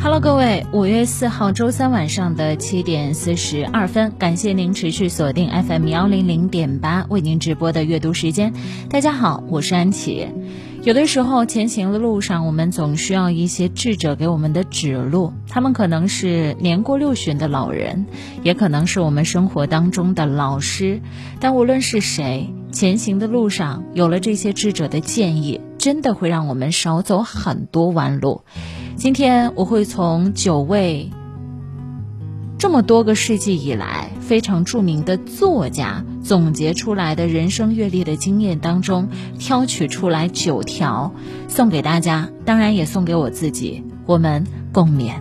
Hello，各位，五月四号周三晚上的七点四十二分，感谢您持续锁定 FM 幺零零点八为您直播的阅读时间。大家好，我是安琪。有的时候前行的路上，我们总需要一些智者给我们的指路，他们可能是年过六旬的老人，也可能是我们生活当中的老师。但无论是谁，前行的路上有了这些智者的建议，真的会让我们少走很多弯路。今天我会从九位这么多个世纪以来非常著名的作家总结出来的人生阅历的经验当中，挑取出来九条，送给大家，当然也送给我自己，我们共勉。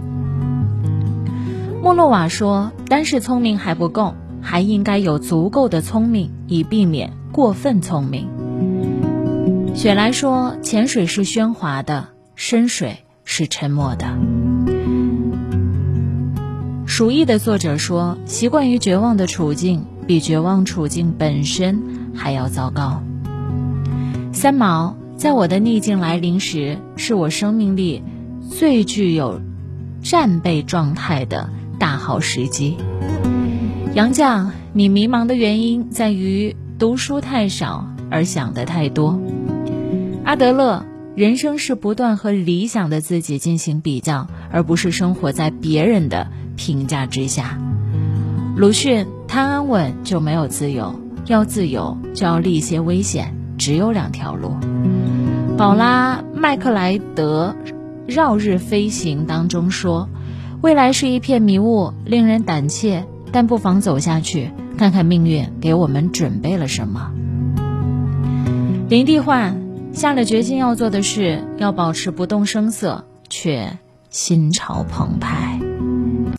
莫洛瓦说：“单是聪明还不够，还应该有足够的聪明，以避免过分聪明。”雪莱说：“浅水是喧哗的，深水。”是沉默的。鼠疫的作者说：“习惯于绝望的处境，比绝望处境本身还要糟糕。”三毛在我的逆境来临时，是我生命力最具有战备状态的大好时机。杨绛，你迷茫的原因在于读书太少而想的太多。阿德勒。人生是不断和理想的自己进行比较，而不是生活在别人的评价之下。鲁迅贪安稳就没有自由，要自由就要历些危险，只有两条路。宝拉麦克莱德《绕日飞行》当中说：“未来是一片迷雾，令人胆怯，但不妨走下去，看看命运给我们准备了什么。”林地焕。下了决心要做的事，要保持不动声色，却心潮澎湃。